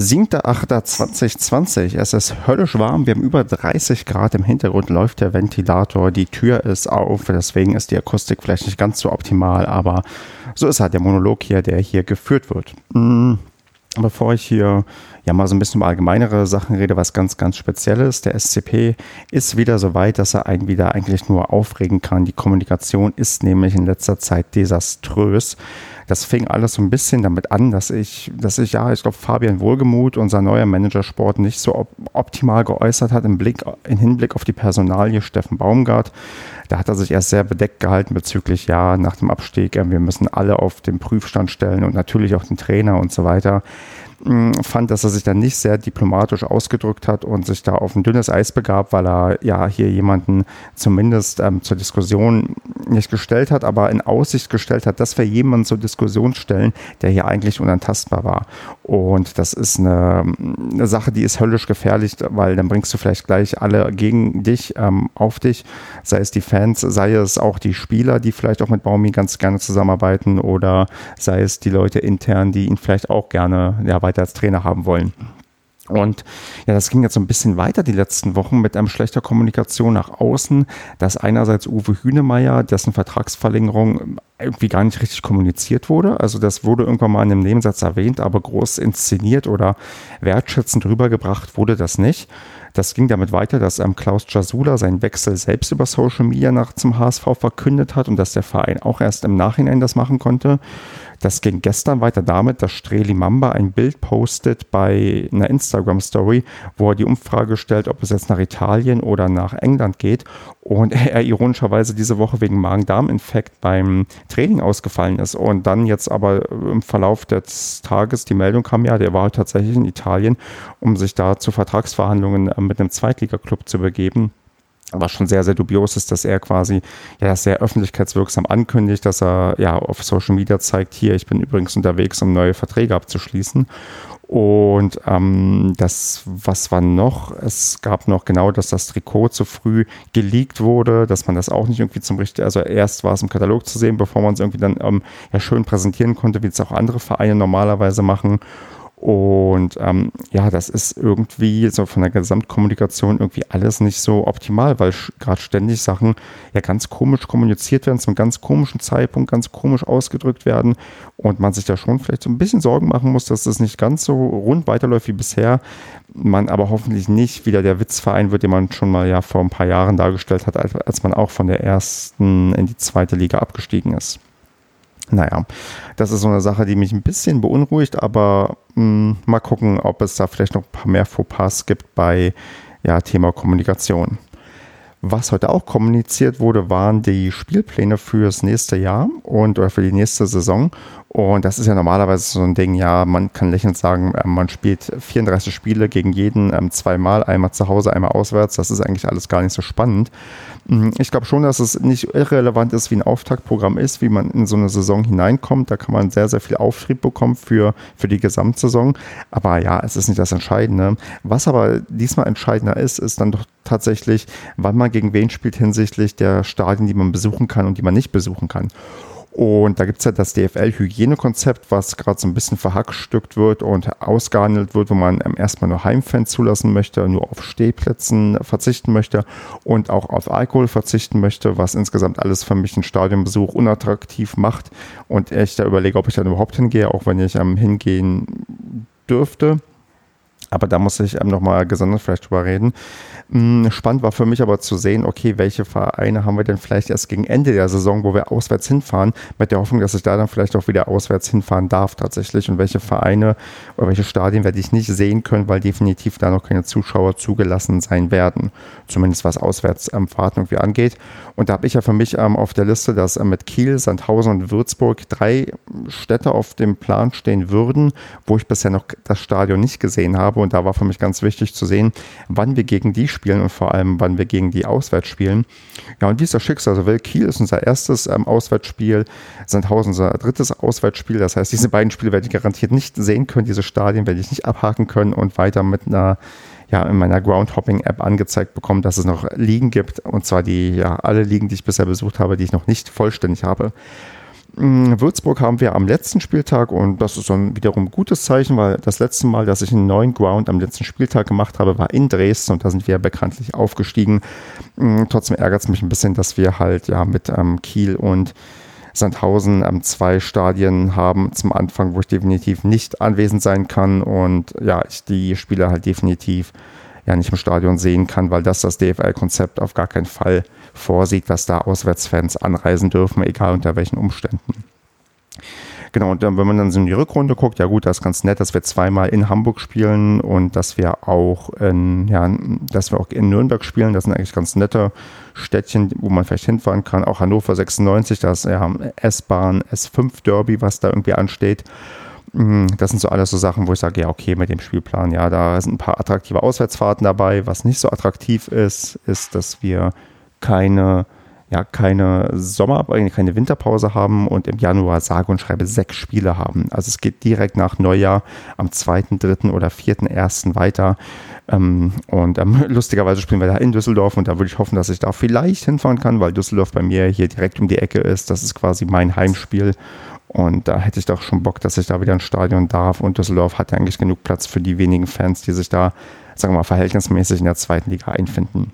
7.8.2020. Es ist höllisch warm. Wir haben über 30 Grad. Im Hintergrund läuft der Ventilator. Die Tür ist auf. Deswegen ist die Akustik vielleicht nicht ganz so optimal. Aber so ist halt der Monolog hier, der hier geführt wird. Hm, bevor ich hier ja mal so ein bisschen über allgemeinere Sachen rede, was ganz, ganz Spezielles. Der SCP ist wieder so weit, dass er einen wieder eigentlich nur aufregen kann. Die Kommunikation ist nämlich in letzter Zeit desaströs. Das fing alles so ein bisschen damit an, dass ich, dass ich, ja, ich glaube, Fabian Wohlgemuth, unser neuer Manager Sport, nicht so op optimal geäußert hat im Blick, in Hinblick auf die Personalie Steffen Baumgart. Da hat er sich erst sehr bedeckt gehalten bezüglich, ja, nach dem Abstieg, äh, wir müssen alle auf den Prüfstand stellen und natürlich auch den Trainer und so weiter fand, dass er sich dann nicht sehr diplomatisch ausgedrückt hat und sich da auf ein dünnes Eis begab, weil er ja hier jemanden zumindest ähm, zur Diskussion nicht gestellt hat, aber in Aussicht gestellt hat, dass wir jemanden zur Diskussion stellen, der hier eigentlich unantastbar war. Und das ist eine, eine Sache, die ist höllisch gefährlich, weil dann bringst du vielleicht gleich alle gegen dich, ähm, auf dich, sei es die Fans, sei es auch die Spieler, die vielleicht auch mit Baumi ganz gerne zusammenarbeiten oder sei es die Leute intern, die ihn vielleicht auch gerne ja, weiter als Trainer haben wollen. Und ja, das ging jetzt so ein bisschen weiter die letzten Wochen mit einem schlechter Kommunikation nach außen, dass einerseits Uwe Hünemeyer, dessen Vertragsverlängerung irgendwie gar nicht richtig kommuniziert wurde. Also das wurde irgendwann mal in einem Nebensatz erwähnt, aber groß inszeniert oder wertschätzend rübergebracht wurde das nicht. Das ging damit weiter, dass ähm, Klaus Jasula seinen Wechsel selbst über Social Media nach zum HSV verkündet hat und dass der Verein auch erst im Nachhinein das machen konnte. Das ging gestern weiter damit, dass Streli Mamba ein Bild postet bei einer Instagram-Story, wo er die Umfrage stellt, ob es jetzt nach Italien oder nach England geht. Und er ironischerweise diese Woche wegen Magen-Darm-Infekt beim Training ausgefallen ist. Und dann jetzt aber im Verlauf des Tages die Meldung kam, ja, der war tatsächlich in Italien, um sich da zu Vertragsverhandlungen äh, mit einem Zweitligaklub zu begeben was schon sehr, sehr dubios ist, dass er quasi ja sehr öffentlichkeitswirksam ankündigt, dass er ja auf Social Media zeigt, hier, ich bin übrigens unterwegs, um neue Verträge abzuschließen. Und ähm, das, was war noch? Es gab noch genau, dass das Trikot zu früh geleakt wurde, dass man das auch nicht irgendwie zum richtigen, also erst war es im Katalog zu sehen, bevor man es irgendwie dann ähm, ja schön präsentieren konnte, wie es auch andere Vereine normalerweise machen. Und ähm, ja, das ist irgendwie so von der Gesamtkommunikation irgendwie alles nicht so optimal, weil gerade ständig Sachen ja ganz komisch kommuniziert werden, zum ganz komischen Zeitpunkt ganz komisch ausgedrückt werden und man sich da schon vielleicht so ein bisschen Sorgen machen muss, dass das nicht ganz so rund weiterläuft wie bisher. Man aber hoffentlich nicht wieder der Witzverein wird, den man schon mal ja vor ein paar Jahren dargestellt hat, als man auch von der ersten in die zweite Liga abgestiegen ist. Naja, das ist so eine Sache, die mich ein bisschen beunruhigt, aber mh, mal gucken, ob es da vielleicht noch ein paar mehr Fauxpas gibt bei ja, Thema Kommunikation. Was heute auch kommuniziert wurde, waren die Spielpläne fürs nächste Jahr und oder für die nächste Saison. Und das ist ja normalerweise so ein Ding, ja, man kann lächelnd sagen, ähm, man spielt 34 Spiele gegen jeden ähm, zweimal, einmal zu Hause, einmal auswärts. Das ist eigentlich alles gar nicht so spannend. Mm, ich glaube schon, dass es nicht irrelevant ist, wie ein Auftaktprogramm ist, wie man in so eine Saison hineinkommt. Da kann man sehr, sehr viel Auftrieb bekommen für, für die Gesamtsaison. Aber ja, es ist nicht das Entscheidende. Was aber diesmal entscheidender ist, ist dann doch tatsächlich, wann man gegen wen spielt hinsichtlich der Stadien, die man besuchen kann und die man nicht besuchen kann. Und da gibt es ja das DFL-Hygienekonzept, was gerade so ein bisschen verhackstückt wird und ausgehandelt wird, wo man erstmal nur Heimfans zulassen möchte, nur auf Stehplätzen verzichten möchte und auch auf Alkohol verzichten möchte, was insgesamt alles für mich einen Stadionbesuch unattraktiv macht. Und ich da überlege, ob ich dann überhaupt hingehe, auch wenn ich am Hingehen dürfte. Aber da muss ich ähm, nochmal gesondert vielleicht drüber reden. Hm, spannend war für mich aber zu sehen, okay, welche Vereine haben wir denn vielleicht erst gegen Ende der Saison, wo wir auswärts hinfahren, mit der Hoffnung, dass ich da dann vielleicht auch wieder auswärts hinfahren darf tatsächlich und welche Vereine oder welche Stadien werde ich nicht sehen können, weil definitiv da noch keine Zuschauer zugelassen sein werden. Zumindest was Auswärtsfahrten irgendwie angeht. Und da habe ich ja für mich ähm, auf der Liste, dass äh, mit Kiel, Sandhausen und Würzburg drei Städte auf dem Plan stehen würden, wo ich bisher noch das Stadion nicht gesehen habe. Und da war für mich ganz wichtig zu sehen, wann wir gegen die spielen und vor allem, wann wir gegen die auswärts spielen. Ja, und wie ist das Schicksal? Also, Kiel ist unser erstes ähm, Auswärtsspiel, Sandhausen unser drittes Auswärtsspiel. Das heißt, diese beiden Spiele werde ich garantiert nicht sehen können. Diese Stadien werde ich nicht abhaken können und weiter mit einer ja, in meiner Groundhopping-App angezeigt bekommen, dass es noch Ligen gibt. Und zwar die, ja, alle Ligen, die ich bisher besucht habe, die ich noch nicht vollständig habe. Würzburg haben wir am letzten Spieltag und das ist dann wiederum ein gutes Zeichen, weil das letzte Mal, dass ich einen neuen Ground am letzten Spieltag gemacht habe, war in Dresden und da sind wir bekanntlich aufgestiegen. Trotzdem ärgert es mich ein bisschen, dass wir halt ja mit ähm, Kiel und Sandhausen ähm, zwei Stadien haben zum Anfang, wo ich definitiv nicht anwesend sein kann und ja, ich die Spieler halt definitiv ja nicht im Stadion sehen kann, weil das das DFL-Konzept auf gar keinen Fall vorsieht, dass da Auswärtsfans anreisen dürfen, egal unter welchen Umständen. Genau, und wenn man dann so in die Rückrunde guckt, ja gut, das ist ganz nett, dass wir zweimal in Hamburg spielen und dass wir auch in, ja, dass wir auch in Nürnberg spielen. Das sind eigentlich ganz nette Städtchen, wo man vielleicht hinfahren kann. Auch Hannover 96, das ja, S-Bahn, S5 Derby, was da irgendwie ansteht. Mm, das sind so alles so Sachen, wo ich sage, ja, okay, mit dem Spielplan, ja, da sind ein paar attraktive Auswärtsfahrten dabei. Was nicht so attraktiv ist, ist, dass wir keine, ja, keine Sommer, keine Winterpause haben und im Januar sage und schreibe sechs Spiele haben. Also es geht direkt nach Neujahr am 2., 3. oder 4.1. weiter. Ähm, und ähm, lustigerweise spielen wir da in Düsseldorf und da würde ich hoffen, dass ich da vielleicht hinfahren kann, weil Düsseldorf bei mir hier direkt um die Ecke ist. Das ist quasi mein Heimspiel. Und da hätte ich doch schon Bock, dass ich da wieder ins Stadion darf. Und Düsseldorf hat ja eigentlich genug Platz für die wenigen Fans, die sich da, sagen wir mal, verhältnismäßig in der zweiten Liga einfinden.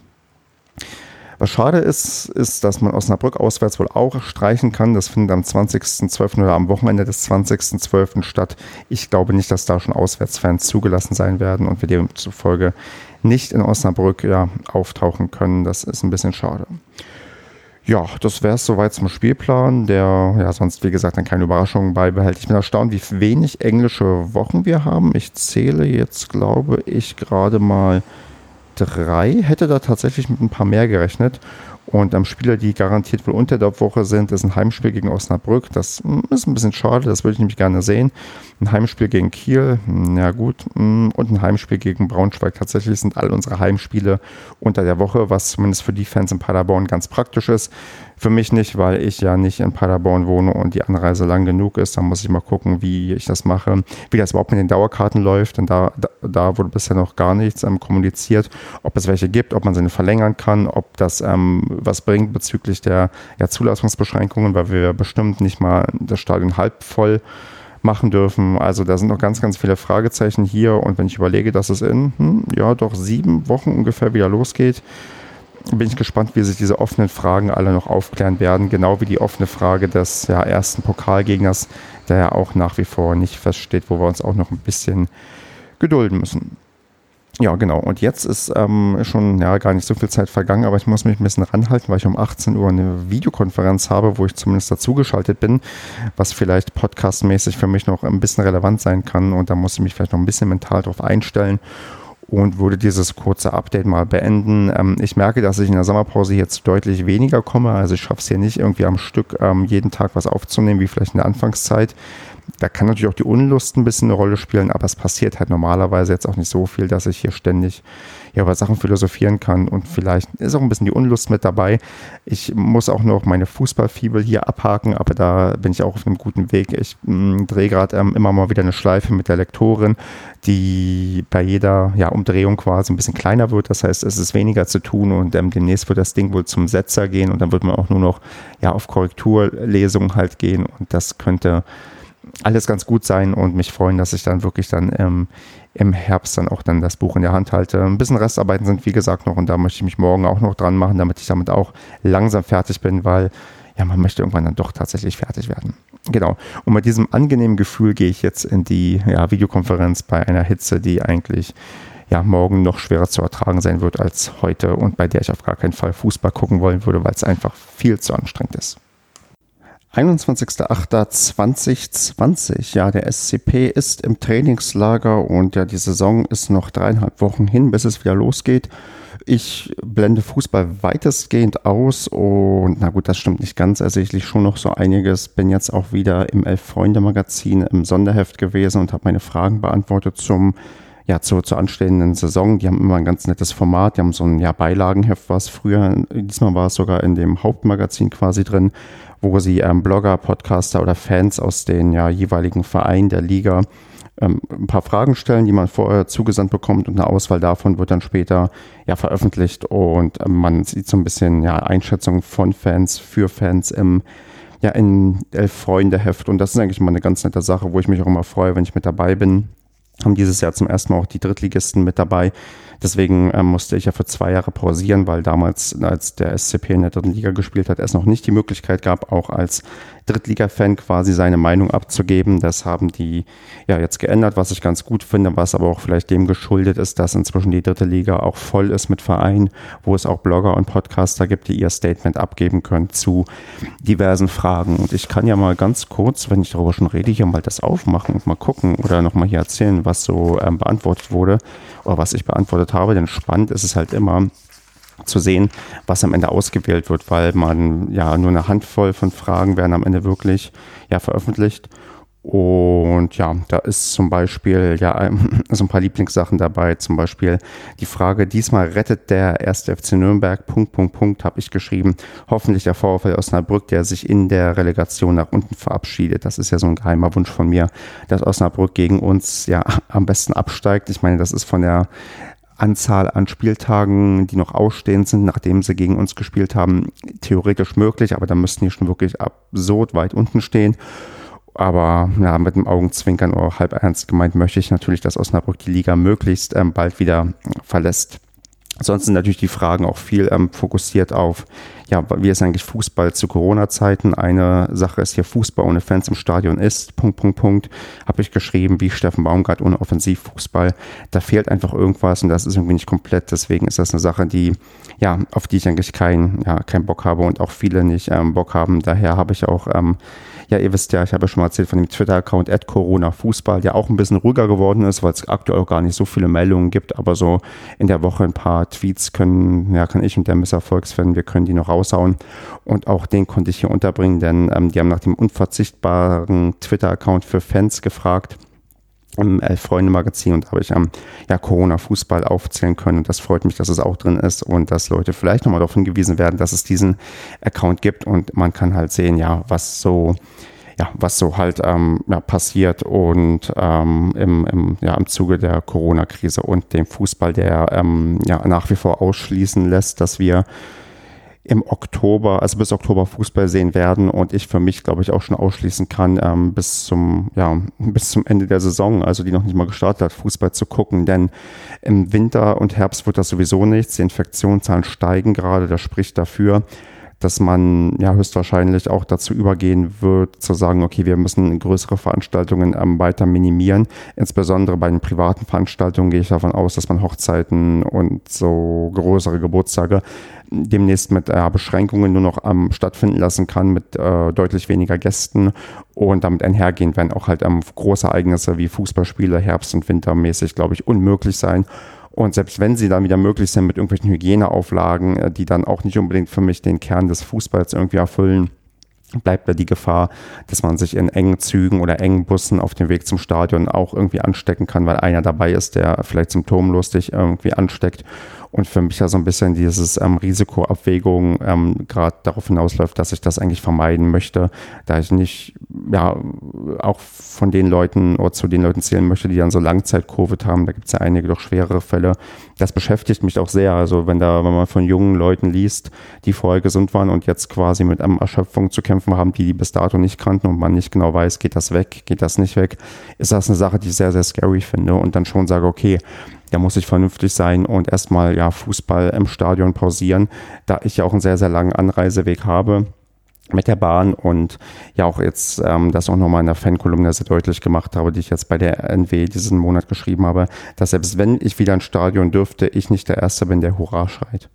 Was schade ist, ist, dass man Osnabrück auswärts wohl auch streichen kann. Das findet am 20.12. oder am Wochenende des 20.12. statt. Ich glaube nicht, dass da schon Auswärtsfans zugelassen sein werden und wir demzufolge nicht in Osnabrück ja, auftauchen können. Das ist ein bisschen schade. Ja, das wäre es soweit zum Spielplan, der ja sonst, wie gesagt, dann keine Überraschungen beibehält. Ich bin erstaunt, wie wenig englische Wochen wir haben. Ich zähle jetzt, glaube ich, gerade mal drei. Hätte da tatsächlich mit ein paar mehr gerechnet. Und ähm, Spieler, die garantiert wohl unter der Woche sind, ist ein Heimspiel gegen Osnabrück. Das hm, ist ein bisschen schade, das würde ich nämlich gerne sehen. Ein Heimspiel gegen Kiel, hm, ja gut. Hm, und ein Heimspiel gegen Braunschweig. Tatsächlich sind all unsere Heimspiele unter der Woche, was zumindest für die Fans in Paderborn ganz praktisch ist. Für mich nicht, weil ich ja nicht in Paderborn wohne und die Anreise lang genug ist. Da muss ich mal gucken, wie ich das mache, wie das überhaupt mit den Dauerkarten läuft. Denn da, da, wurde bisher noch gar nichts ähm, kommuniziert, ob es welche gibt, ob man sie verlängern kann, ob das ähm, was bringt bezüglich der ja, Zulassungsbeschränkungen, weil wir bestimmt nicht mal das Stadion halb voll machen dürfen. Also da sind noch ganz, ganz viele Fragezeichen hier. Und wenn ich überlege, dass es in, hm, ja, doch sieben Wochen ungefähr wieder losgeht, bin ich gespannt, wie sich diese offenen Fragen alle noch aufklären werden. Genau wie die offene Frage des ja, ersten Pokalgegners, der ja auch nach wie vor nicht feststeht, wo wir uns auch noch ein bisschen gedulden müssen. Ja, genau. Und jetzt ist ähm, schon ja, gar nicht so viel Zeit vergangen, aber ich muss mich ein bisschen ranhalten, weil ich um 18 Uhr eine Videokonferenz habe, wo ich zumindest dazugeschaltet bin, was vielleicht podcastmäßig für mich noch ein bisschen relevant sein kann. Und da muss ich mich vielleicht noch ein bisschen mental darauf einstellen und würde dieses kurze Update mal beenden. Ähm, ich merke, dass ich in der Sommerpause jetzt deutlich weniger komme. Also ich schaffe es hier nicht irgendwie am Stück ähm, jeden Tag was aufzunehmen, wie vielleicht in der Anfangszeit. Da kann natürlich auch die Unlust ein bisschen eine Rolle spielen, aber es passiert halt normalerweise jetzt auch nicht so viel, dass ich hier ständig ja, über Sachen philosophieren kann und vielleicht ist auch ein bisschen die Unlust mit dabei. Ich muss auch noch meine Fußballfibel hier abhaken, aber da bin ich auch auf einem guten Weg. Ich mm, drehe gerade ähm, immer mal wieder eine Schleife mit der Lektorin, die bei jeder ja, Umdrehung quasi ein bisschen kleiner wird. Das heißt, es ist weniger zu tun und ähm, demnächst wird das Ding wohl zum Setzer gehen und dann wird man auch nur noch ja, auf Korrekturlesungen halt gehen und das könnte alles ganz gut sein und mich freuen, dass ich dann wirklich dann ähm, im Herbst dann auch dann das Buch in der Hand halte. Ein bisschen Restarbeiten sind wie gesagt noch und da möchte ich mich morgen auch noch dran machen, damit ich damit auch langsam fertig bin, weil ja, man möchte irgendwann dann doch tatsächlich fertig werden. Genau. Und mit diesem angenehmen Gefühl gehe ich jetzt in die ja, Videokonferenz bei einer Hitze, die eigentlich ja, morgen noch schwerer zu ertragen sein wird als heute und bei der ich auf gar keinen Fall Fußball gucken wollen würde, weil es einfach viel zu anstrengend ist. 21.08.2020. Ja, der SCP ist im Trainingslager und ja, die Saison ist noch dreieinhalb Wochen hin, bis es wieder losgeht. Ich blende Fußball weitestgehend aus und na gut, das stimmt nicht ganz. Also ich schon noch so einiges. Bin jetzt auch wieder im Elf-Freunde-Magazin im Sonderheft gewesen und habe meine Fragen beantwortet zum ja, zur, zur anstehenden Saison. Die haben immer ein ganz nettes Format. Die haben so ein ja, Beilagenheft, was früher, diesmal war es sogar in dem Hauptmagazin quasi drin, wo sie ähm, Blogger, Podcaster oder Fans aus den ja, jeweiligen Vereinen der Liga ähm, ein paar Fragen stellen, die man vorher zugesandt bekommt und eine Auswahl davon wird dann später ja veröffentlicht und ähm, man sieht so ein bisschen ja Einschätzungen von Fans für Fans im ja, in Elf Freunde Heft. Und das ist eigentlich immer eine ganz nette Sache, wo ich mich auch immer freue, wenn ich mit dabei bin. Haben dieses Jahr zum ersten Mal auch die Drittligisten mit dabei. Deswegen ähm, musste ich ja für zwei Jahre pausieren, weil damals, als der SCP in der dritten Liga gespielt hat, es noch nicht die Möglichkeit gab, auch als Drittliga-Fan quasi seine Meinung abzugeben. Das haben die ja jetzt geändert, was ich ganz gut finde, was aber auch vielleicht dem geschuldet ist, dass inzwischen die dritte Liga auch voll ist mit Vereinen, wo es auch Blogger und Podcaster gibt, die ihr Statement abgeben können zu diversen Fragen. Und ich kann ja mal ganz kurz, wenn ich darüber schon rede, hier mal das aufmachen und mal gucken oder nochmal hier erzählen, was so ähm, beantwortet wurde oder was ich beantwortet habe. Denn spannend ist es halt immer, zu sehen, was am Ende ausgewählt wird, weil man ja nur eine Handvoll von Fragen werden am Ende wirklich ja veröffentlicht. Und ja, da ist zum Beispiel ja so ein paar Lieblingssachen dabei. Zum Beispiel die Frage, diesmal rettet der erste FC Nürnberg, Punkt, Punkt, Punkt, habe ich geschrieben. Hoffentlich der VfL Osnabrück, der sich in der Relegation nach unten verabschiedet. Das ist ja so ein geheimer Wunsch von mir, dass Osnabrück gegen uns ja am besten absteigt. Ich meine, das ist von der Anzahl an Spieltagen, die noch ausstehend sind, nachdem sie gegen uns gespielt haben, theoretisch möglich, aber da müssten die schon wirklich absurd weit unten stehen. Aber ja, mit dem Augenzwinkern oder halb ernst gemeint möchte ich natürlich, dass Osnabrück die Liga möglichst ähm, bald wieder verlässt. Sonst sind natürlich die Fragen auch viel ähm, fokussiert auf, ja, wie ist eigentlich Fußball zu Corona-Zeiten? Eine Sache ist hier Fußball ohne Fans im Stadion ist, Punkt, Punkt, Punkt, habe ich geschrieben, wie Steffen Baumgart ohne Offensivfußball. Da fehlt einfach irgendwas und das ist irgendwie nicht komplett. Deswegen ist das eine Sache, die, ja, auf die ich eigentlich keinen ja, kein Bock habe und auch viele nicht ähm, Bock haben. Daher habe ich auch ähm, ja, ihr wisst ja, ich habe ja schon mal erzählt von dem Twitter-Account Corona Fußball, der auch ein bisschen ruhiger geworden ist, weil es aktuell auch gar nicht so viele Meldungen gibt, aber so in der Woche ein paar Tweets können, ja, kann ich und der Misserfolgsfan, wir können die noch raushauen. Und auch den konnte ich hier unterbringen, denn ähm, die haben nach dem unverzichtbaren Twitter-Account für Fans gefragt im Elf-Freunde-Magazin und da habe ich am ja, Corona-Fußball aufzählen können. Und das freut mich, dass es auch drin ist und dass Leute vielleicht nochmal darauf hingewiesen werden, dass es diesen Account gibt und man kann halt sehen, ja, was so ja, was so halt ähm, ja, passiert und ähm, im, im, ja, im Zuge der Corona-Krise und dem Fußball, der ähm, ja, nach wie vor ausschließen lässt, dass wir im Oktober, also bis Oktober Fußball sehen werden und ich für mich, glaube ich, auch schon ausschließen kann, ähm, bis zum, ja, bis zum Ende der Saison, also die noch nicht mal gestartet hat, Fußball zu gucken. Denn im Winter und Herbst wird das sowieso nichts. Die Infektionszahlen steigen gerade, das spricht dafür, dass man ja höchstwahrscheinlich auch dazu übergehen wird, zu sagen, okay, wir müssen größere Veranstaltungen ähm, weiter minimieren. Insbesondere bei den privaten Veranstaltungen gehe ich davon aus, dass man Hochzeiten und so größere Geburtstage demnächst mit äh, Beschränkungen nur noch ähm, stattfinden lassen kann, mit äh, deutlich weniger Gästen und damit einhergehend werden auch halt ähm, große Ereignisse wie Fußballspiele Herbst- und Wintermäßig, glaube ich, unmöglich sein. Und selbst wenn sie dann wieder möglich sind mit irgendwelchen Hygieneauflagen, äh, die dann auch nicht unbedingt für mich den Kern des Fußballs irgendwie erfüllen, bleibt da die Gefahr, dass man sich in engen Zügen oder engen Bussen auf dem Weg zum Stadion auch irgendwie anstecken kann, weil einer dabei ist, der vielleicht symptomlos dich irgendwie ansteckt und für mich ja so ein bisschen dieses ähm, Risikoabwägung ähm, gerade darauf hinausläuft, dass ich das eigentlich vermeiden möchte, da ich nicht ja auch von den Leuten oder zu den Leuten zählen möchte, die dann so Langzeit-Covid haben. Da gibt es ja einige doch schwerere Fälle. Das beschäftigt mich auch sehr. Also wenn da, wenn man von jungen Leuten liest, die vorher gesund waren und jetzt quasi mit einem Erschöpfung zu kämpfen haben, die die bis dato nicht kannten und man nicht genau weiß, geht das weg, geht das nicht weg, ist das eine Sache, die ich sehr, sehr scary finde und dann schon sage, okay, da muss ich vernünftig sein und erstmal ja Fußball im Stadion pausieren, da ich ja auch einen sehr, sehr langen Anreiseweg habe mit der Bahn und ja auch jetzt ähm, das auch nochmal in der Fankolumne sehr deutlich gemacht habe, die ich jetzt bei der NW diesen Monat geschrieben habe, dass selbst wenn ich wieder ins Stadion dürfte, ich nicht der Erste bin, der Hurra schreit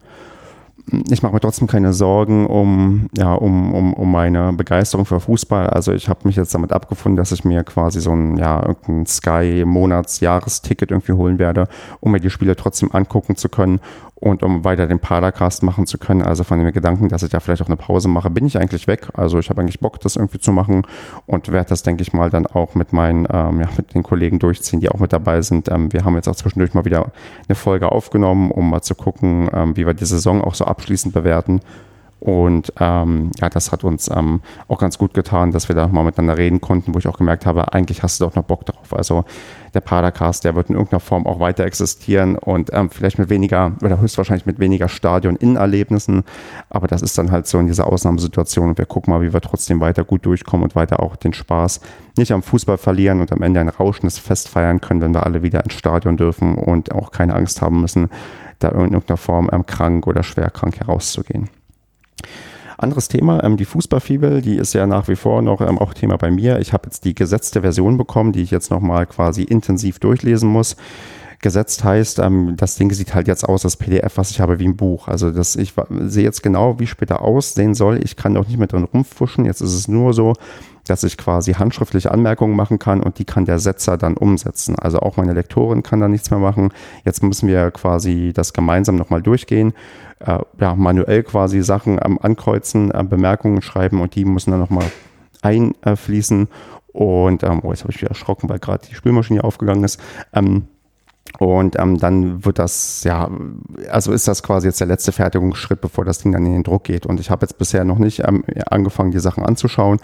ich mache mir trotzdem keine Sorgen um, ja, um, um, um meine Begeisterung für Fußball. Also ich habe mich jetzt damit abgefunden, dass ich mir quasi so ein, ja, irgendein Sky-Monats-Jahresticket irgendwie holen werde, um mir die Spiele trotzdem angucken zu können und um weiter den Padercast machen zu können. Also von dem Gedanken, dass ich da vielleicht auch eine Pause mache, bin ich eigentlich weg. Also ich habe eigentlich Bock, das irgendwie zu machen und werde das, denke ich mal, dann auch mit meinen, ähm, ja, mit den Kollegen durchziehen, die auch mit dabei sind. Ähm, wir haben jetzt auch zwischendurch mal wieder eine Folge aufgenommen, um mal zu gucken, ähm, wie wir die Saison auch so abschließend bewerten. Und ähm, ja, das hat uns ähm, auch ganz gut getan, dass wir da mal miteinander reden konnten, wo ich auch gemerkt habe, eigentlich hast du doch noch Bock drauf. Also der Padercast, der wird in irgendeiner Form auch weiter existieren und ähm, vielleicht mit weniger oder höchstwahrscheinlich mit weniger Stadion-Innenerlebnissen. Aber das ist dann halt so in dieser Ausnahmesituation und wir gucken mal, wie wir trotzdem weiter gut durchkommen und weiter auch den Spaß nicht am Fußball verlieren und am Ende ein rauschendes Fest feiern können, wenn wir alle wieder ins Stadion dürfen und auch keine Angst haben müssen, da in irgendeiner Form ähm, krank oder schwer krank herauszugehen. Anderes Thema, ähm, die Fußballfibel, die ist ja nach wie vor noch ähm, auch Thema bei mir. Ich habe jetzt die gesetzte Version bekommen, die ich jetzt nochmal quasi intensiv durchlesen muss. Gesetzt heißt, ähm, das Ding sieht halt jetzt aus, das PDF, was ich habe, wie ein Buch. Also das, ich sehe jetzt genau, wie später aussehen soll. Ich kann auch nicht mehr drin rumfuschen. Jetzt ist es nur so, dass ich quasi handschriftliche Anmerkungen machen kann und die kann der Setzer dann umsetzen. Also auch meine Lektorin kann da nichts mehr machen. Jetzt müssen wir quasi das gemeinsam nochmal durchgehen, äh, ja, manuell quasi Sachen ähm, ankreuzen, äh, Bemerkungen schreiben und die müssen dann nochmal einfließen. Und, ähm, oh, jetzt habe ich wieder erschrocken, weil gerade die Spülmaschine aufgegangen ist. Ähm, und ähm, dann wird das, ja, also ist das quasi jetzt der letzte Fertigungsschritt, bevor das Ding dann in den Druck geht. Und ich habe jetzt bisher noch nicht ähm, angefangen, die Sachen anzuschauen.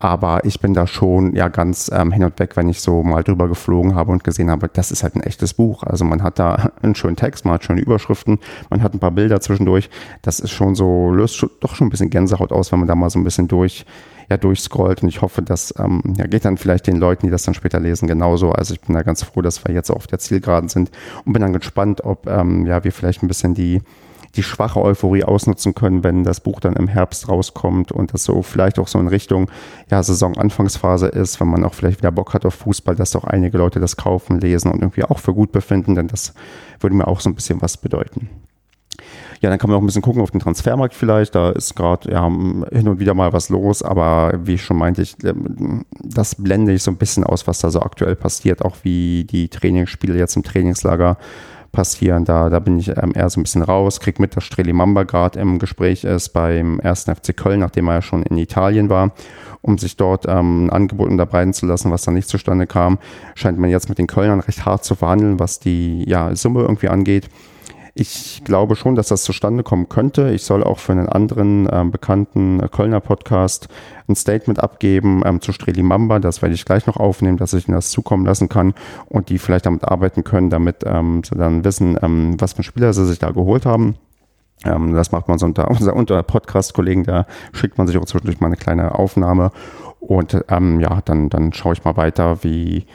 Aber ich bin da schon ja ganz ähm, hin und weg, wenn ich so mal drüber geflogen habe und gesehen habe, das ist halt ein echtes Buch. Also man hat da einen schönen Text, man hat schöne Überschriften, man hat ein paar Bilder zwischendurch. Das ist schon so, löst doch schon ein bisschen Gänsehaut aus, wenn man da mal so ein bisschen durch, ja, durchscrollt. Und ich hoffe, dass, ähm, ja, geht dann vielleicht den Leuten, die das dann später lesen, genauso. Also ich bin da ganz froh, dass wir jetzt auf der Zielgeraden sind und bin dann gespannt, ob, ähm, ja, wir vielleicht ein bisschen die, die schwache Euphorie ausnutzen können, wenn das Buch dann im Herbst rauskommt und das so vielleicht auch so in Richtung ja, Saisonanfangsphase ist, wenn man auch vielleicht wieder Bock hat auf Fußball, dass doch einige Leute das kaufen, lesen und irgendwie auch für gut befinden, denn das würde mir auch so ein bisschen was bedeuten. Ja, dann kann man auch ein bisschen gucken auf den Transfermarkt vielleicht. Da ist gerade ja, hin und wieder mal was los, aber wie ich schon meinte, ich, ähm, das blende ich so ein bisschen aus, was da so aktuell passiert, auch wie die Trainingsspiele jetzt im Trainingslager passieren. Da, da bin ich ähm, eher so ein bisschen raus, krieg mit, dass Streli Mamba gerade im Gespräch ist beim ersten FC Köln, nachdem er ja schon in Italien war, um sich dort ähm, ein Angebot unterbreiten zu lassen, was dann nicht zustande kam. Scheint man jetzt mit den Kölnern recht hart zu verhandeln, was die ja, Summe irgendwie angeht. Ich glaube schon, dass das zustande kommen könnte. Ich soll auch für einen anderen ähm, bekannten äh, Kölner Podcast ein Statement abgeben ähm, zu Streli Mamba. Das werde ich gleich noch aufnehmen, dass ich Ihnen das zukommen lassen kann und die vielleicht damit arbeiten können, damit ähm, sie dann wissen, ähm, was für Spieler sie sich da geholt haben. Ähm, das macht man so unter, unter Podcast-Kollegen, da schickt man sich auch zwischendurch mal eine kleine Aufnahme. Und ähm, ja, dann, dann schaue ich mal weiter, wie,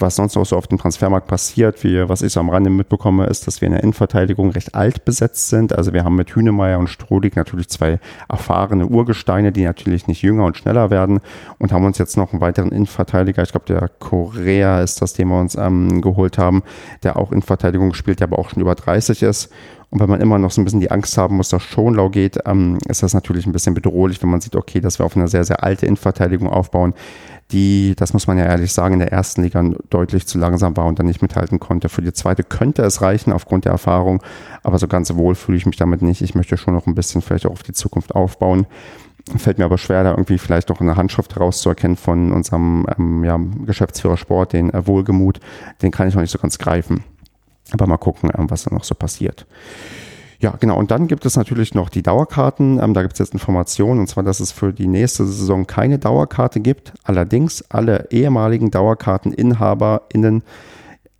was sonst noch so auf dem Transfermarkt passiert, wie, was ich so am Rande mitbekomme, ist, dass wir in der Innenverteidigung recht alt besetzt sind. Also wir haben mit Hünemeyer und Strodig natürlich zwei erfahrene Urgesteine, die natürlich nicht jünger und schneller werden und haben uns jetzt noch einen weiteren Innenverteidiger, ich glaube der Korea ist das, den wir uns ähm, geholt haben, der auch Innenverteidigung spielt, der aber auch schon über 30 ist. Und wenn man immer noch so ein bisschen die Angst haben muss, dass Schonlau geht, ähm, ist das natürlich ein bisschen bedrohlich, wenn man sieht, okay, dass wir auf eine sehr, sehr alte Innenverteidigung aufbauen, die, das muss man ja ehrlich sagen, in der ersten Liga deutlich zu langsam war und dann nicht mithalten konnte. Für die zweite könnte es reichen aufgrund der Erfahrung, aber so ganz wohl fühle ich mich damit nicht. Ich möchte schon noch ein bisschen vielleicht auch auf die Zukunft aufbauen. Fällt mir aber schwer, da irgendwie vielleicht auch eine Handschrift herauszuerkennen von unserem ähm, ja, Geschäftsführer Sport, den äh, Wohlgemut. Den kann ich noch nicht so ganz greifen. Aber mal gucken, ähm, was da noch so passiert. Ja, genau. Und dann gibt es natürlich noch die Dauerkarten. Ähm, da gibt es jetzt Informationen, und zwar, dass es für die nächste Saison keine Dauerkarte gibt. Allerdings alle ehemaligen DauerkarteninhaberInnen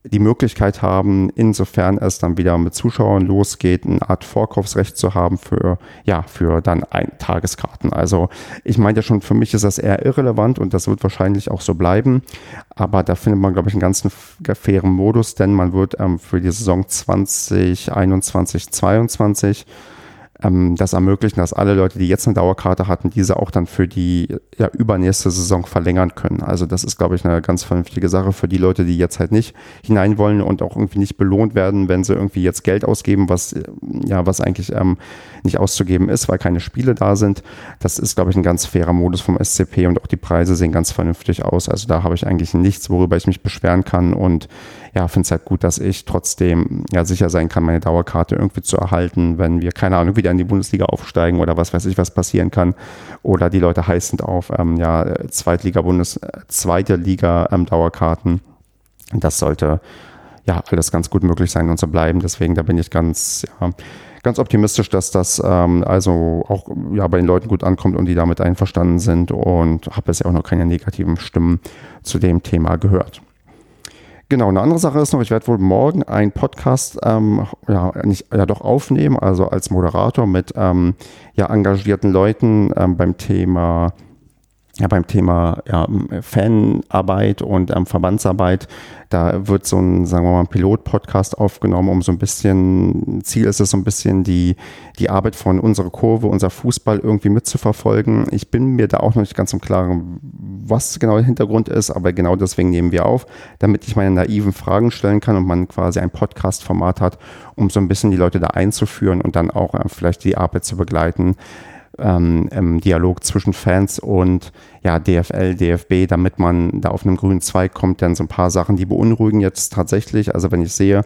die Möglichkeit haben, insofern es dann wieder mit Zuschauern losgeht, eine Art Vorkaufsrecht zu haben für, ja, für dann ein Tageskarten. Also ich meine ja schon, für mich ist das eher irrelevant und das wird wahrscheinlich auch so bleiben. Aber da findet man, glaube ich, einen ganz fairen Modus, denn man wird ähm, für die Saison 2021, 2022 ähm, das ermöglichen, dass alle Leute, die jetzt eine Dauerkarte hatten, diese auch dann für die ja, übernächste Saison verlängern können. Also das ist, glaube ich, eine ganz vernünftige Sache für die Leute, die jetzt halt nicht hinein wollen und auch irgendwie nicht belohnt werden, wenn sie irgendwie jetzt Geld ausgeben, was ja, was eigentlich ähm, nicht auszugeben ist, weil keine Spiele da sind. Das ist, glaube ich, ein ganz fairer Modus vom SCP und auch die Preise sehen ganz vernünftig aus. Also da habe ich eigentlich nichts, worüber ich mich beschweren kann und ja, finde es halt gut, dass ich trotzdem ja sicher sein kann, meine Dauerkarte irgendwie zu erhalten, wenn wir, keine Ahnung, wieder in die Bundesliga aufsteigen oder was weiß ich, was passieren kann. Oder die Leute heißend auf ähm, ja, Zweitliga, Bundes, zweite Liga ähm, Dauerkarten. Das sollte ja alles ganz gut möglich sein und so bleiben. Deswegen, da bin ich ganz, ja, ganz optimistisch, dass das ähm, also auch ja, bei den Leuten gut ankommt und die damit einverstanden sind und habe bisher auch noch keine negativen Stimmen zu dem Thema gehört. Genau, eine andere Sache ist noch, ich werde wohl morgen einen Podcast ähm, ja, nicht, ja doch aufnehmen, also als Moderator mit ähm, ja, engagierten Leuten ähm, beim Thema ja, beim Thema ja, Fanarbeit und ähm, Verbandsarbeit, da wird so ein, sagen wir mal, Pilot-Podcast aufgenommen, um so ein bisschen, Ziel ist es so ein bisschen die, die Arbeit von unserer Kurve, unser Fußball irgendwie mitzuverfolgen. Ich bin mir da auch noch nicht ganz im Klaren, was genau der Hintergrund ist, aber genau deswegen nehmen wir auf, damit ich meine naiven Fragen stellen kann und man quasi ein Podcast-Format hat, um so ein bisschen die Leute da einzuführen und dann auch äh, vielleicht die Arbeit zu begleiten ähm, im Dialog zwischen Fans und ja, DFL, DFB, damit man da auf einem grünen Zweig kommt, denn so ein paar Sachen, die beunruhigen jetzt tatsächlich. Also wenn ich sehe,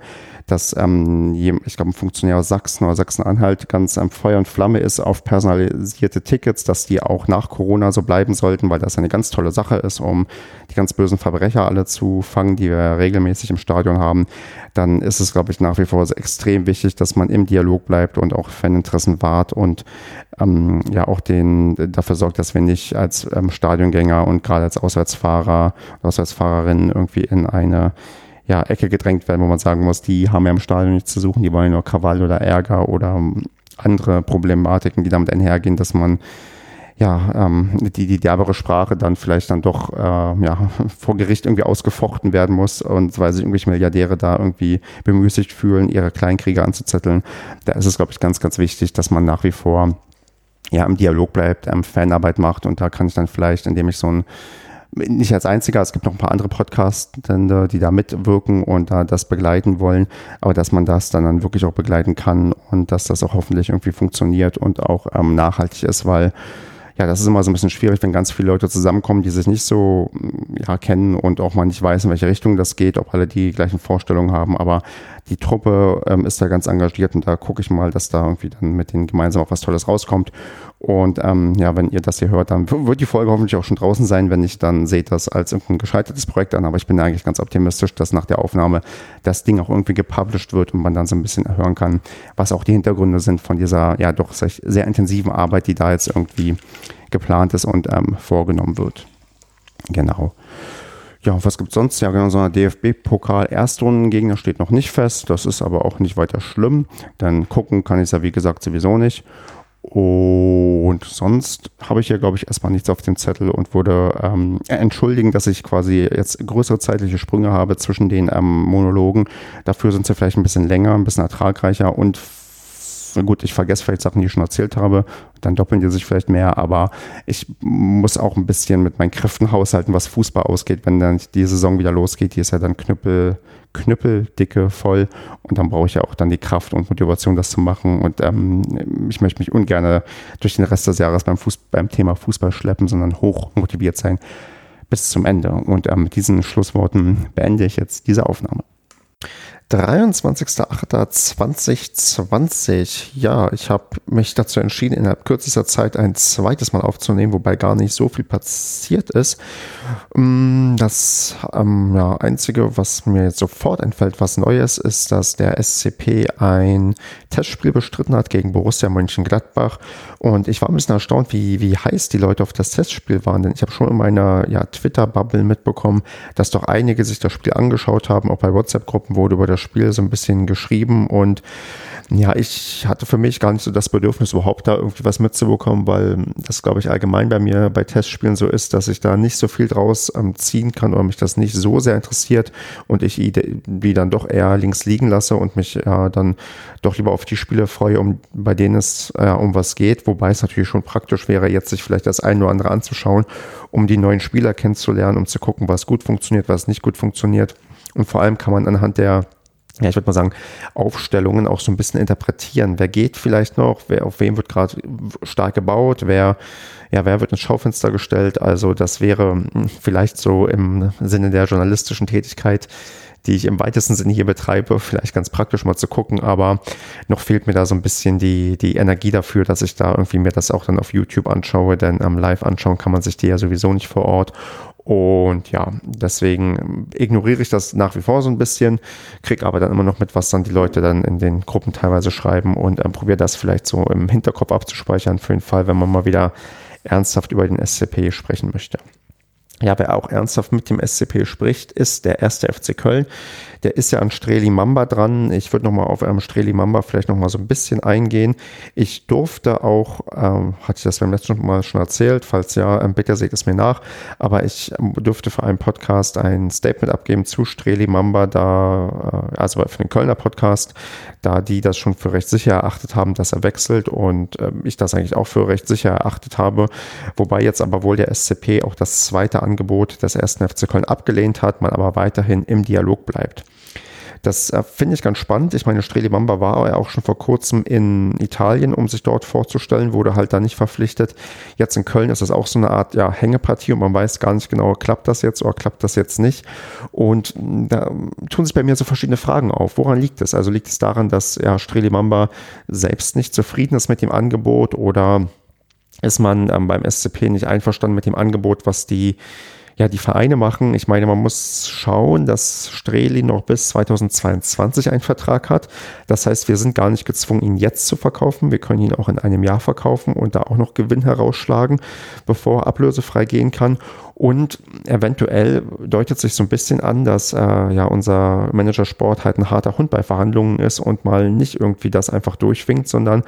dass ähm, ich glaube ein Funktionär aus Sachsen oder Sachsen-Anhalt ganz am Feuer und Flamme ist auf personalisierte Tickets, dass die auch nach Corona so bleiben sollten, weil das eine ganz tolle Sache ist, um die ganz bösen Verbrecher alle zu fangen, die wir regelmäßig im Stadion haben, dann ist es, glaube ich, nach wie vor extrem wichtig, dass man im Dialog bleibt und auch Faninteressen wahrt und ähm, ja auch den dafür sorgt, dass wir nicht als ähm, Stadiongänger und gerade als Auswärtsfahrer, Auswärtsfahrerin irgendwie in eine ja, Ecke gedrängt werden, wo man sagen muss, die haben ja im Stadion nichts zu suchen, die wollen nur Krawall oder Ärger oder ähm, andere Problematiken, die damit einhergehen, dass man ja, ähm, die, die derbere Sprache dann vielleicht dann doch äh, ja, vor Gericht irgendwie ausgefochten werden muss und weil sich irgendwelche Milliardäre da irgendwie bemüßigt fühlen, ihre Kleinkriege anzuzetteln. Da ist es, glaube ich, ganz, ganz wichtig, dass man nach wie vor ja, im Dialog bleibt, ähm, Fanarbeit macht und da kann ich dann vielleicht, indem ich so ein nicht als einziger, es gibt noch ein paar andere Podcasts, die da mitwirken und da das begleiten wollen, aber dass man das dann, dann wirklich auch begleiten kann und dass das auch hoffentlich irgendwie funktioniert und auch ähm, nachhaltig ist, weil ja, das ist immer so ein bisschen schwierig, wenn ganz viele Leute zusammenkommen, die sich nicht so ja, kennen und auch mal nicht weiß, in welche Richtung das geht, ob alle die gleichen Vorstellungen haben. Aber die Truppe ähm, ist da ganz engagiert und da gucke ich mal, dass da irgendwie dann mit denen gemeinsam auch was Tolles rauskommt. Und ähm, ja, wenn ihr das hier hört, dann wird die Folge hoffentlich auch schon draußen sein. Wenn nicht, dann seht das als irgendein gescheitertes Projekt an. Aber ich bin eigentlich ganz optimistisch, dass nach der Aufnahme das Ding auch irgendwie gepublished wird und man dann so ein bisschen hören kann, was auch die Hintergründe sind von dieser ja doch sehr intensiven Arbeit, die da jetzt irgendwie geplant ist und ähm, vorgenommen wird. Genau. Ja, was gibt es sonst? Ja, genau, so ein DFB-Pokal-Erstrundengegner steht noch nicht fest. Das ist aber auch nicht weiter schlimm. Dann gucken kann ich es ja, wie gesagt, sowieso nicht. Und sonst habe ich ja, glaube ich, erstmal nichts auf dem Zettel und würde ähm, entschuldigen, dass ich quasi jetzt größere zeitliche Sprünge habe zwischen den ähm, Monologen. Dafür sind sie vielleicht ein bisschen länger, ein bisschen ertragreicher und gut, ich vergesse vielleicht Sachen, die ich schon erzählt habe, dann doppeln die sich vielleicht mehr, aber ich muss auch ein bisschen mit meinen Kräften haushalten, was Fußball ausgeht, wenn dann die Saison wieder losgeht, die ist ja dann knüppel, knüppeldicke voll. Und dann brauche ich ja auch dann die Kraft und Motivation, das zu machen. Und ähm, ich möchte mich ungern durch den Rest des Jahres beim, Fuß, beim Thema Fußball schleppen, sondern hoch motiviert sein bis zum Ende. Und ähm, mit diesen Schlussworten beende ich jetzt diese Aufnahme. 23.08.2020. Ja, ich habe mich dazu entschieden, innerhalb kürzester Zeit ein zweites Mal aufzunehmen, wobei gar nicht so viel passiert ist. Mm, das ähm, ja, Einzige, was mir jetzt sofort einfällt, was Neues, ist, dass der SCP ein Testspiel bestritten hat gegen Borussia Mönchengladbach. Und ich war ein bisschen erstaunt, wie, wie heiß die Leute auf das Testspiel waren, denn ich habe schon in meiner ja, Twitter-Bubble mitbekommen, dass doch einige sich das Spiel angeschaut haben. Auch bei WhatsApp-Gruppen wurde über das Spiel so ein bisschen geschrieben und ja, ich hatte für mich gar nicht so das Bedürfnis, überhaupt da irgendwie was mitzubekommen, weil das, glaube ich, allgemein bei mir bei Testspielen so ist, dass ich da nicht so viel draus ähm, ziehen kann oder mich das nicht so sehr interessiert und ich die dann doch eher links liegen lasse und mich äh, dann doch lieber auf die Spiele freue, um, bei denen es äh, um was geht, wobei es natürlich schon praktisch wäre, jetzt sich vielleicht das eine oder andere anzuschauen, um die neuen Spieler kennenzulernen, um zu gucken, was gut funktioniert, was nicht gut funktioniert. Und vor allem kann man anhand der ja, ich würde mal sagen, Aufstellungen auch so ein bisschen interpretieren. Wer geht vielleicht noch? Wer, auf wem wird gerade stark gebaut? Wer, ja, wer wird ins Schaufenster gestellt? Also das wäre hm, vielleicht so im Sinne der journalistischen Tätigkeit, die ich im weitesten Sinne hier betreibe, vielleicht ganz praktisch mal zu gucken, aber noch fehlt mir da so ein bisschen die, die Energie dafür, dass ich da irgendwie mir das auch dann auf YouTube anschaue, denn am Live anschauen kann man sich die ja sowieso nicht vor Ort Und ja, deswegen ignoriere ich das nach wie vor so ein bisschen, kriege aber dann immer noch mit, was dann die Leute dann in den Gruppen teilweise schreiben und ähm, probiere das vielleicht so im Hinterkopf abzuspeichern für den Fall, wenn man mal wieder ernsthaft über den SCP sprechen möchte. Ja, wer auch ernsthaft mit dem SCP spricht, ist der erste FC Köln. Der ist ja an Streli Mamba dran. Ich würde nochmal auf ähm, Streli Mamba vielleicht nochmal so ein bisschen eingehen. Ich durfte auch, ähm, hatte ich das beim letzten Mal schon erzählt, falls ja, ähm, bitte seht es mir nach, aber ich ähm, durfte für einen Podcast ein Statement abgeben zu Streli Mamba, da, äh, also für den Kölner Podcast, da die das schon für recht sicher erachtet haben, dass er wechselt und äh, ich das eigentlich auch für recht sicher erachtet habe. Wobei jetzt aber wohl der SCP auch das zweite Angebot des ersten FC Köln abgelehnt hat, man aber weiterhin im Dialog bleibt. Das äh, finde ich ganz spannend. Ich meine, Streli Mamba war ja auch schon vor kurzem in Italien, um sich dort vorzustellen, wurde halt da nicht verpflichtet. Jetzt in Köln ist das auch so eine Art ja, Hängepartie und man weiß gar nicht genau, klappt das jetzt oder klappt das jetzt nicht. Und hm, da tun sich bei mir so verschiedene Fragen auf. Woran liegt es? Also liegt es daran, dass ja, Streli Mamba selbst nicht zufrieden ist mit dem Angebot oder ist man ähm, beim SCP nicht einverstanden mit dem Angebot, was die ja, die Vereine machen. Ich meine, man muss schauen, dass Streli noch bis 2022 einen Vertrag hat. Das heißt, wir sind gar nicht gezwungen, ihn jetzt zu verkaufen. Wir können ihn auch in einem Jahr verkaufen und da auch noch Gewinn herausschlagen, bevor er ablösefrei gehen kann. Und eventuell deutet sich so ein bisschen an, dass äh, ja unser Manager Sport halt ein harter Hund bei Verhandlungen ist und mal nicht irgendwie das einfach durchwinkt, sondern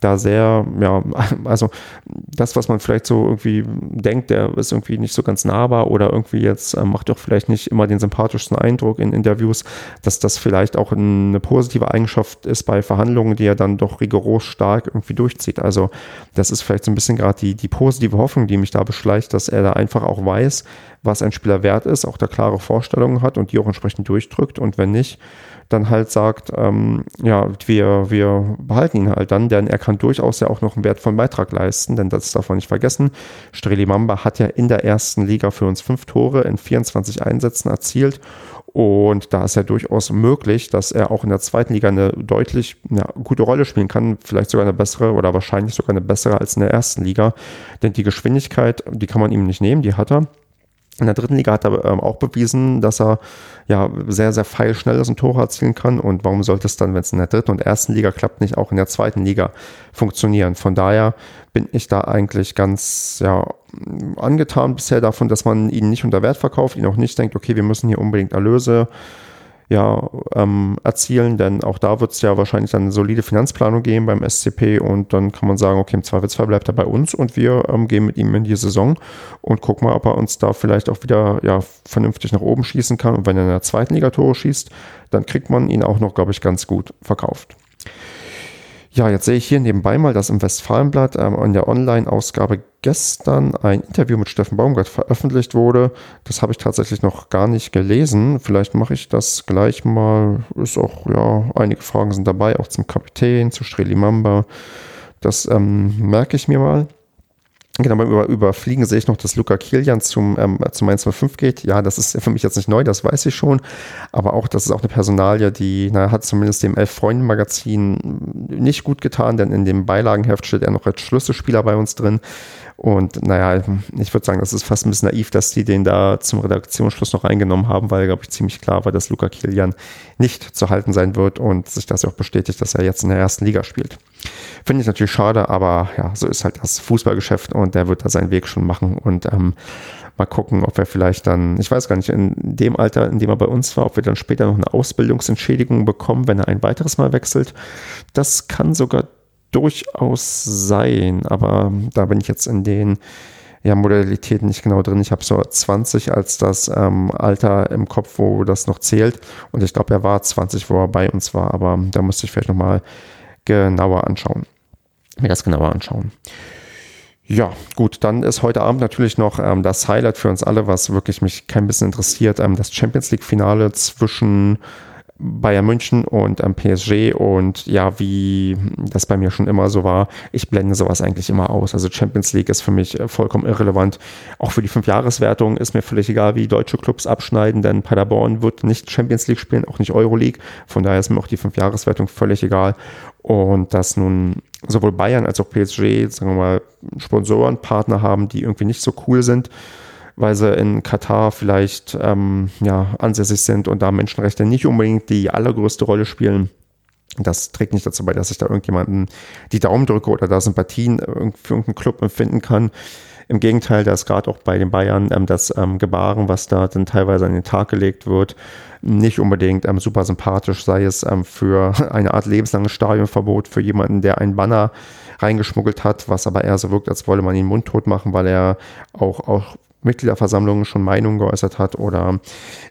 da sehr, ja, also das, was man vielleicht so irgendwie denkt, der ist irgendwie nicht so ganz nahbar oder irgendwie jetzt äh, macht doch vielleicht nicht immer den sympathischsten Eindruck in Interviews, dass das vielleicht auch eine positive Eigenschaft ist bei Verhandlungen, die er dann doch rigoros stark irgendwie durchzieht. Also das ist vielleicht so ein bisschen gerade die, die positive Hoffnung, die mich da beschleicht, dass er da einfach auch weiß, weiß, was ein Spieler wert ist, auch da klare Vorstellungen hat und die auch entsprechend durchdrückt und wenn nicht, dann halt sagt, ähm, ja, wir, wir behalten ihn halt dann, denn er kann durchaus ja auch noch einen wertvollen Beitrag leisten, denn das darf man nicht vergessen. Streli Mamba hat ja in der ersten Liga für uns fünf Tore in 24 Einsätzen erzielt und da ist ja durchaus möglich, dass er auch in der zweiten Liga eine deutlich ja, gute Rolle spielen kann, vielleicht sogar eine bessere oder wahrscheinlich sogar eine bessere als in der ersten Liga. Denn die Geschwindigkeit, die kann man ihm nicht nehmen, die hat er. In der dritten Liga hat er ähm, auch bewiesen, dass er ja sehr, sehr feilschnell aus dem Tor erzielen kann. Und warum sollte es dann, wenn es in der dritten und ersten Liga klappt, nicht auch in der zweiten Liga funktionieren? Von daher bin ich da eigentlich ganz ja, angetan bisher davon, dass man ihn nicht unter Wert verkauft, ihn auch nicht denkt, okay, wir müssen hier unbedingt Erlöse ja, ähm, erzielen, denn auch da wird es ja wahrscheinlich dann eine solide Finanzplanung geben beim SCP und dann kann man sagen, okay, im Zweifelsfall bleibt er bei uns und wir ähm, gehen mit ihm in die Saison und gucken mal, ob er uns da vielleicht auch wieder ja, vernünftig nach oben schießen kann und wenn er in der zweiten Liga Tore schießt, dann kriegt man ihn auch noch, glaube ich, ganz gut verkauft. Ja, jetzt sehe ich hier nebenbei mal, dass im Westfalenblatt ähm, in der Online-Ausgabe gestern ein Interview mit Steffen Baumgart veröffentlicht wurde. Das habe ich tatsächlich noch gar nicht gelesen. Vielleicht mache ich das gleich mal. Ist auch, ja, einige Fragen sind dabei, auch zum Kapitän, zu Streli Mamba. Das ähm, merke ich mir mal. Genau, beim Über Überfliegen sehe ich noch, dass Luca Kilian zum, ähm, zum 105 geht. Ja, das ist für mich jetzt nicht neu, das weiß ich schon. Aber auch, das ist auch eine Personalie, die, naja, hat zumindest dem Elf-Freunde-Magazin nicht gut getan, denn in dem Beilagenheft steht er noch als Schlüsselspieler bei uns drin. Und naja, ich würde sagen, das ist fast ein bisschen naiv, dass die den da zum Redaktionsschluss noch reingenommen haben, weil, glaube ich, ziemlich klar war, dass Luca Kilian nicht zu halten sein wird und sich das auch bestätigt, dass er jetzt in der ersten Liga spielt. Finde ich natürlich schade, aber ja, so ist halt das Fußballgeschäft und der wird da seinen Weg schon machen und ähm, mal gucken, ob er vielleicht dann, ich weiß gar nicht, in dem Alter, in dem er bei uns war, ob wir dann später noch eine Ausbildungsentschädigung bekommen, wenn er ein weiteres Mal wechselt. Das kann sogar durchaus sein, aber da bin ich jetzt in den ja, Modalitäten nicht genau drin. Ich habe so 20 als das ähm, Alter im Kopf, wo das noch zählt. Und ich glaube, er war 20, wo er bei uns war, aber da müsste ich vielleicht nochmal genauer anschauen. Mir das genauer anschauen. Ja, gut, dann ist heute Abend natürlich noch ähm, das Highlight für uns alle, was wirklich mich kein bisschen interessiert, ähm, das Champions League-Finale zwischen Bayern München und ähm, PSG und ja, wie das bei mir schon immer so war, ich blende sowas eigentlich immer aus. Also Champions League ist für mich äh, vollkommen irrelevant. Auch für die Fünfjahreswertung ist mir völlig egal, wie deutsche Clubs abschneiden, denn Paderborn wird nicht Champions League spielen, auch nicht Euroleague. Von daher ist mir auch die Fünfjahreswertung völlig egal. Und dass nun sowohl Bayern als auch PSG, sagen wir mal, Sponsoren, Partner haben, die irgendwie nicht so cool sind, weil sie in Katar vielleicht ähm, ja, ansässig sind und da Menschenrechte nicht unbedingt die allergrößte Rolle spielen. Das trägt nicht dazu bei, dass ich da irgendjemanden die Daumen drücke oder da Sympathien für irgendeinen Club empfinden kann. Im Gegenteil, da ist gerade auch bei den Bayern ähm, das ähm, Gebaren, was da dann teilweise an den Tag gelegt wird, nicht unbedingt ähm, super sympathisch, sei es ähm, für eine Art lebenslanges Stadionverbot für jemanden, der einen Banner reingeschmuggelt hat, was aber eher so wirkt, als wolle man ihn mundtot machen, weil er auch, auch Mitgliederversammlungen schon Meinungen geäußert hat oder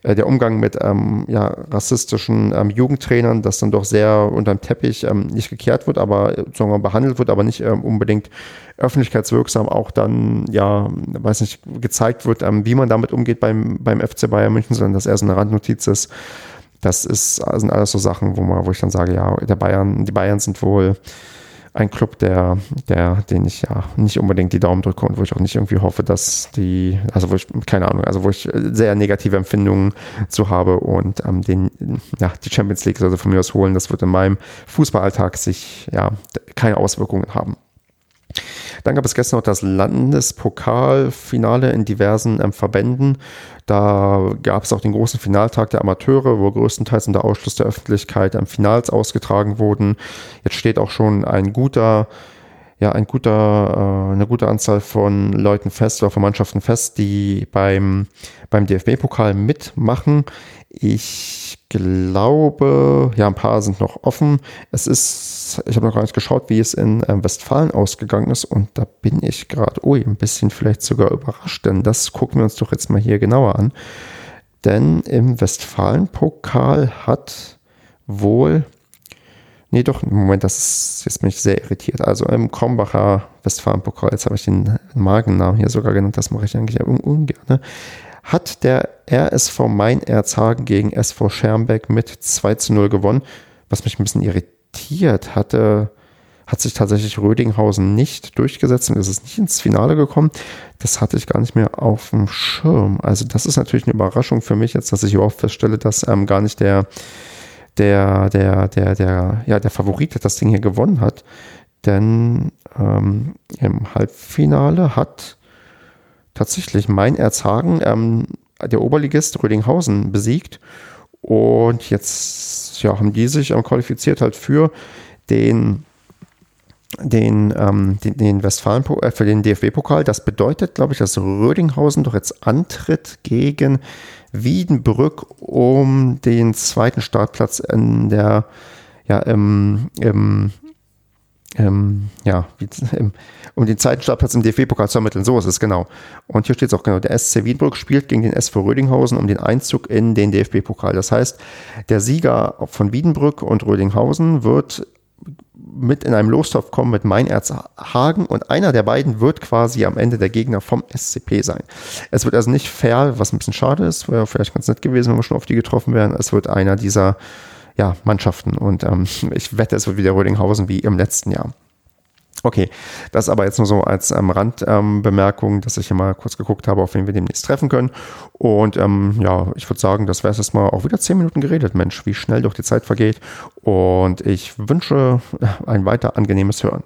äh, der Umgang mit ähm, ja, rassistischen ähm, Jugendtrainern, das dann doch sehr unterm Teppich ähm, nicht gekehrt wird, aber sagen behandelt wird, aber nicht ähm, unbedingt öffentlichkeitswirksam auch dann, ja, weiß nicht, gezeigt wird, ähm, wie man damit umgeht beim, beim FC Bayern München, sondern dass er so eine Randnotiz ist. Das ist, sind alles so Sachen, wo man, wo ich dann sage, ja, der Bayern, die Bayern sind wohl ein Club, der, der, den ich ja nicht unbedingt die Daumen drücke und wo ich auch nicht irgendwie hoffe, dass die, also wo ich, keine Ahnung, also wo ich sehr negative Empfindungen zu habe und ähm, den, ja, die Champions League sollte von mir aus holen. Das wird in meinem Fußballalltag sich ja keine Auswirkungen haben. Dann gab es gestern noch das Landespokalfinale in diversen ähm, Verbänden. Da gab es auch den großen Finaltag der Amateure, wo größtenteils unter Ausschluss der Öffentlichkeit ähm, Finals ausgetragen wurden. Jetzt steht auch schon ein guter ja, ein guter, äh, eine gute Anzahl von Leuten fest oder von Mannschaften fest, die beim, beim DFB-Pokal mitmachen. Ich glaube, ja, ein paar sind noch offen. Es ist, ich habe noch gar nicht geschaut, wie es in äh, Westfalen ausgegangen ist und da bin ich gerade, ui, ein bisschen vielleicht sogar überrascht, denn das gucken wir uns doch jetzt mal hier genauer an. Denn im Westfalen-Pokal hat wohl, nee, doch, Moment, das ist, jetzt bin ich sehr irritiert. Also im Krombacher Westfalen-Pokal, jetzt habe ich den Magennamen hier sogar genannt, das mache ich eigentlich ungern. Ne? Hat der RSV Main Erzhagen gegen SV Schermbeck mit 2 zu 0 gewonnen. Was mich ein bisschen irritiert hatte, hat sich tatsächlich Rödinghausen nicht durchgesetzt und ist es nicht ins Finale gekommen. Das hatte ich gar nicht mehr auf dem Schirm. Also das ist natürlich eine Überraschung für mich jetzt, dass ich überhaupt feststelle, dass ähm, gar nicht der, der, der, der, der, ja, der Favorit das Ding hier gewonnen hat. Denn ähm, im Halbfinale hat tatsächlich Mein Erzhagen, ähm, der Oberligist Rödinghausen, besiegt. Und jetzt ja, haben die sich ähm, qualifiziert halt für den den, ähm, den, den Westfalen äh, für den DFB-Pokal. Das bedeutet, glaube ich, dass Rödinghausen doch jetzt antritt gegen Wiedenbrück um den zweiten Startplatz in der ja im, im ähm, ja, um den zweiten Startplatz im DFB-Pokal zu ermitteln. So ist es genau. Und hier steht es auch genau. Der SC Wiedenbrück spielt gegen den SV Rödinghausen um den Einzug in den DFB-Pokal. Das heißt, der Sieger von Wiedenbrück und Rödinghausen wird mit in einem Lostopf kommen mit Meinerz Hagen und einer der beiden wird quasi am Ende der Gegner vom SCP sein. Es wird also nicht fair, was ein bisschen schade ist, wäre vielleicht ganz nett gewesen, wenn wir schon auf die getroffen wären. Es wird einer dieser ja, Mannschaften. Und ähm, ich wette, es wird wieder Rödinghausen wie im letzten Jahr. Okay, das aber jetzt nur so als ähm, Randbemerkung, ähm, dass ich hier mal kurz geguckt habe, auf wen wir demnächst treffen können. Und ähm, ja, ich würde sagen, das wäre es mal auch wieder zehn Minuten geredet. Mensch, wie schnell doch die Zeit vergeht. Und ich wünsche ein weiter angenehmes Hören.